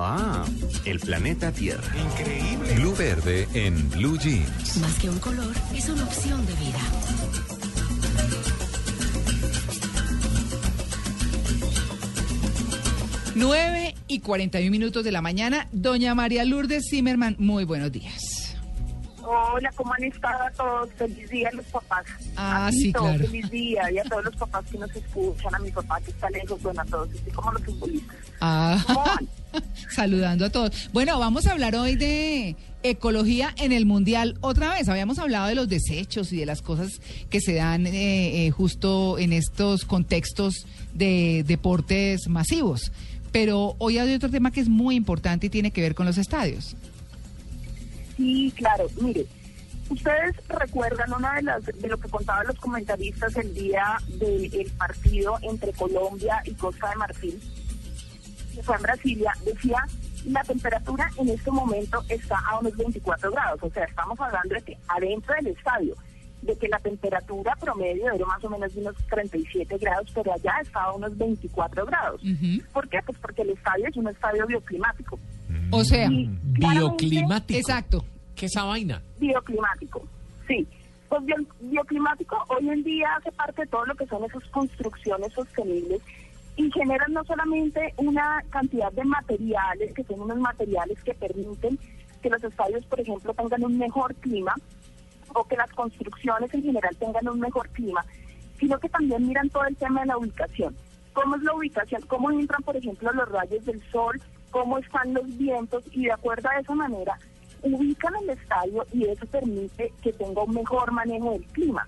Ah, el planeta Tierra. Increíble. Blue Verde en Blue Jeans. Más que un color, es una opción de vida. Nueve y 41 minutos de la mañana. Doña María Lourdes Zimmerman, muy buenos días. Hola, ¿cómo han estado a todos? Feliz día a los papás. Ah, A sí, todos, claro. Feliz día y a todos los papás que nos escuchan, a mi papá que está lejos, bueno, a todos, así como los futbolistas. Ah, ¿Cómo van? Saludando a todos. Bueno, vamos a hablar hoy de ecología en el mundial otra vez. Habíamos hablado de los desechos y de las cosas que se dan eh, eh, justo en estos contextos de deportes masivos. Pero hoy hay otro tema que es muy importante y tiene que ver con los estadios. Sí, claro, mire, ustedes recuerdan una de las de lo que contaban los comentaristas el día del partido entre Colombia y Costa de Marfil, que fue en Brasilia, decía la temperatura en este momento está a unos 24 grados, o sea, estamos hablando de que adentro del estadio, de que la temperatura promedio era más o menos de unos 37 grados, pero allá está a unos 24 grados. Ujú. ¿Por qué? Pues porque el estadio es un estadio bioclimático. O sea, Bioclimático. exacto. ¿Qué esa vaina? bioclimático, sí. Pues bio- bioclimático hoy en día hace parte de todo lo que son esas construcciones sostenibles y generan no solamente una cantidad de materiales, que son unos materiales que permiten que los estadios, por ejemplo, tengan un mejor clima o que las construcciones en general tengan un mejor clima, sino que también miran todo el tema de la ubicación. ¿Cómo es la ubicación? ¿Cómo entran, por ejemplo, los rayos del sol? ¿Cómo están los vientos? Y de acuerdo a esa manera, ubican el estadio y eso permite que tenga un mejor manejo del clima.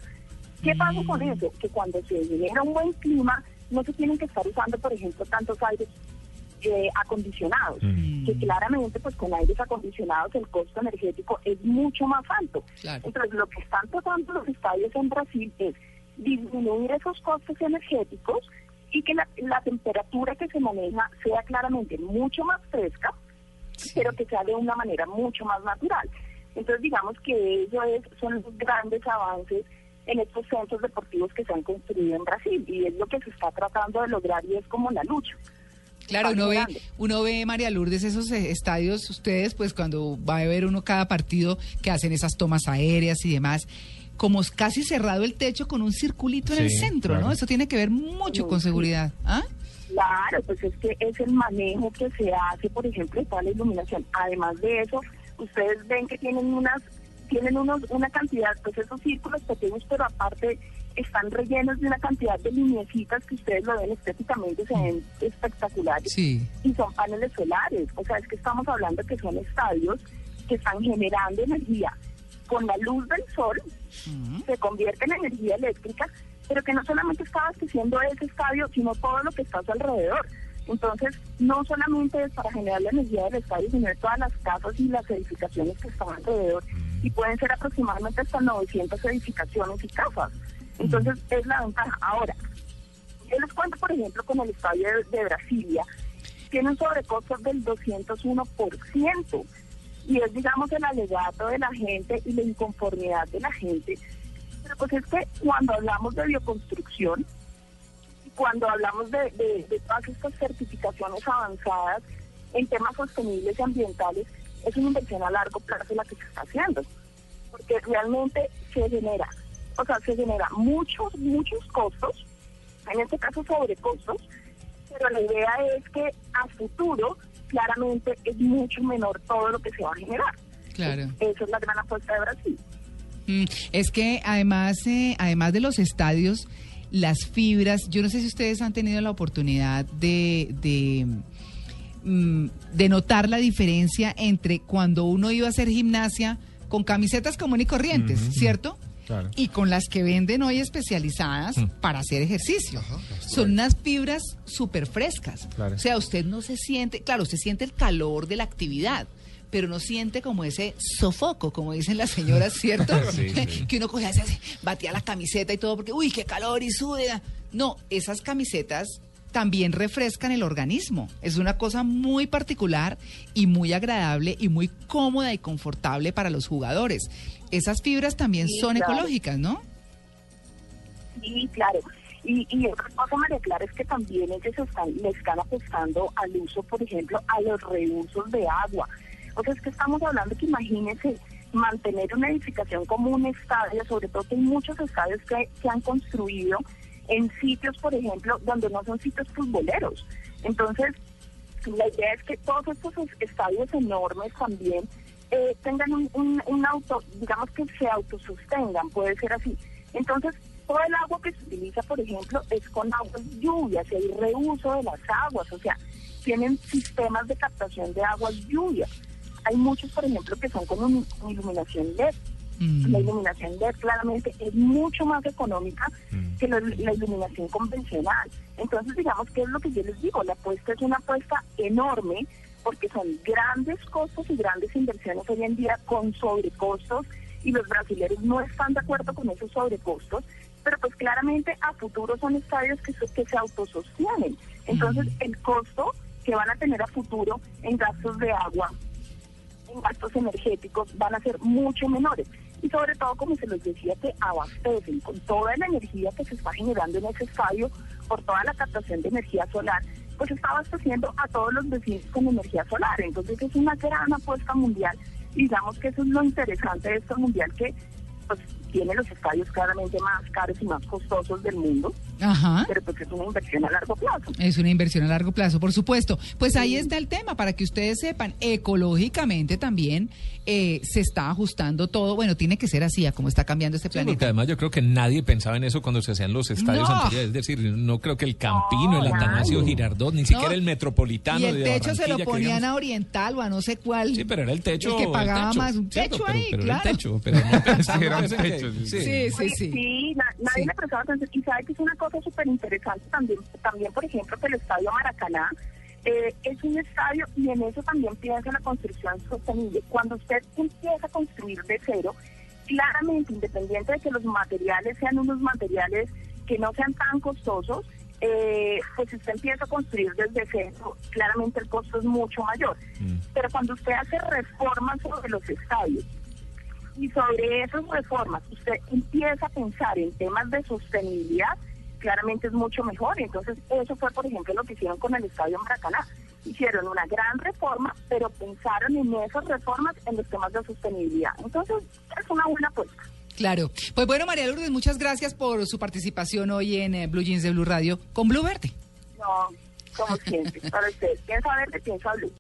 ¿Qué pasa con eso? Que cuando se genera un buen clima, no se tienen que estar usando, por ejemplo, tantos aires eh, acondicionados, que claramente pues con aires acondicionados el costo energético es mucho más alto. Claro. Entonces lo que están tratando los estadios en Brasil es disminuir esos costos energéticos y que la, la temperatura que se maneja sea claramente mucho más fresca, pero que sea de una manera mucho más natural. Entonces digamos que eso es, son los grandes avances en estos centros deportivos que se han construido en Brasil y es lo que se está tratando de lograr y es como la lucha. Claro, uno ve, uno ve, María Lourdes, esos eh, estadios, ustedes, pues cuando va a ver uno cada partido que hacen esas tomas aéreas y demás, como es casi cerrado el techo con un circulito en el Sí, centro, ¿no? Eso tiene que ver mucho con Sí. seguridad. ¿Ah? Claro, pues es que es el manejo que se hace, por ejemplo, de toda la iluminación. Además de eso, ustedes ven que tienen unas, tienen unos, una cantidad, pues esos círculos pequeños, pero aparte están rellenos de una cantidad de lineecitas que ustedes lo ven estéticamente, se ven espectaculares. Sí. Y son paneles solares, o sea, es que estamos hablando que son estadios que están generando energía con la luz del sol, se convierte en energía eléctrica, pero que no solamente está abasteciendo ese estadio, sino todo lo que está a su alrededor. Entonces, no solamente es para generar la energía del estadio, sino de todas las casas y las edificaciones que están alrededor, y pueden ser aproximadamente hasta 900 edificaciones y casas. Entonces, es la ventaja. Ahora, yo les cuento, por ejemplo, con el estadio de, de Brasilia, tiene un sobrecosto del 201%, y es, digamos, el alegato de la gente y la inconformidad de la gente. Pero pues es que cuando hablamos de bioconstrucción, cuando hablamos de, de- de todas estas certificaciones avanzadas en temas sostenibles y ambientales, es una inversión a largo plazo la que se está haciendo, porque realmente se genera, o sea, se genera muchos, muchos costos, en este caso sobrecostos, pero la idea es que a futuro claramente es mucho menor todo lo que se va a generar. Claro. Esa es la gran apuesta de Brasil. Mm, es que además, eh, además de los estadios, las fibras, yo no sé si ustedes han tenido la oportunidad de, de, mm, de notar la diferencia entre cuando uno iba a hacer gimnasia con camisetas comunes y corrientes, ¿cierto? Claro. Y con las que venden hoy especializadas para hacer ejercicio. Son unas fibras súper frescas. Claro. O sea, usted no se siente, claro, usted siente el calor de la actividad, pero no siente como ese sofoco, como dicen las señoras, ¿cierto? Sí, sí. que uno cogía, así, batía la camiseta y todo, porque, uy, qué calor y suda. No, esas camisetas también refrescan el organismo. Es una cosa muy particular y muy agradable y muy cómoda y confortable para los jugadores. Esas fibras también Sí, son claro. ecológicas, ¿no? Sí, claro. Y, y otra cosa, María Clara, es que también ellos están, le están apostando al uso, por ejemplo, a los reusos de agua. O sea, es que estamos hablando que imagínense mantener una edificación como un estadio, sobre todo que hay muchos estadios que se han construido en sitios, por ejemplo, donde no son sitios futboleros. Entonces, la idea es que todos estos estadios enormes también eh, tengan un, un, auto, digamos que se autosostengan, puede ser así. Entonces, todo el agua que se utiliza, por ejemplo, es con aguas lluvias, y hay reuso de las aguas, o sea, tienen sistemas de captación de aguas lluvias. Hay muchos, por ejemplo, que son con, iluminación LED. La iluminación LED claramente es mucho más económica que la, iluminación convencional. Entonces, digamos que es lo que yo les digo, la apuesta es una apuesta enorme porque son grandes costos y grandes inversiones hoy en día con sobrecostos y los brasileños no están de acuerdo con esos sobrecostos, pero pues claramente a futuro son estadios que, que se autosostienen. Entonces, el costo que van a tener a futuro en gastos de agua, en gastos energéticos, van a ser mucho menores. Y sobre todo, como se les decía, que abastecen con toda la energía que se está generando en ese estadio por toda la captación de energía solar, pues está abasteciendo a todos los vecinos con energía solar. Entonces es una gran apuesta mundial. Digamos que eso es lo interesante de este mundial, que pues tiene los estadios claramente más caros y más costosos del mundo. Ajá. Pero pues es una inversión a largo plazo. Es una inversión a largo plazo, por supuesto. Pues ahí está el tema, para que ustedes sepan, ecológicamente también eh, se está ajustando todo. Bueno, tiene que ser así, a cómo está cambiando este planeta. porque además yo creo que nadie pensaba en eso cuando se hacían los estadios anteriores. Es decir, no creo que el Campino, el Atanasio Girardot, ni siquiera el Metropolitano. Y el techo se lo ponían a Oriental o a no sé cuál. Sí, pero era el techo. El que pagaba más. Un techo ahí, pero, claro. Era el techo, pero no era un techo. Sí, sí, sí. sí. sí nadie le prestaba atención. Y sabe que es una cosa súper interesante también, también, por ejemplo, que el Estadio Maracaná eh, es un estadio y en eso también piensa la construcción sostenible. Cuando usted empieza a construir de cero, claramente, independiente de que los materiales sean unos materiales que no sean tan costosos, eh, pues si usted empieza a construir desde cero, claramente el costo es mucho mayor. Mm. Pero cuando usted hace reformas sobre los estadios, y sobre esas reformas usted empieza a pensar en temas de sostenibilidad, claramente es mucho mejor. Entonces, eso fue, por ejemplo, lo que hicieron con el Estadio Maracaná. Hicieron una gran reforma, pero pensaron en esas reformas en los temas de sostenibilidad. Entonces, es una buena apuesta. Claro. Pues bueno, María Lourdes, muchas gracias por su participación hoy en eh, Blue Jeans de Blue Radio con Blue Verde. No, como siempre, para usted. Piensa verde, piensa blue.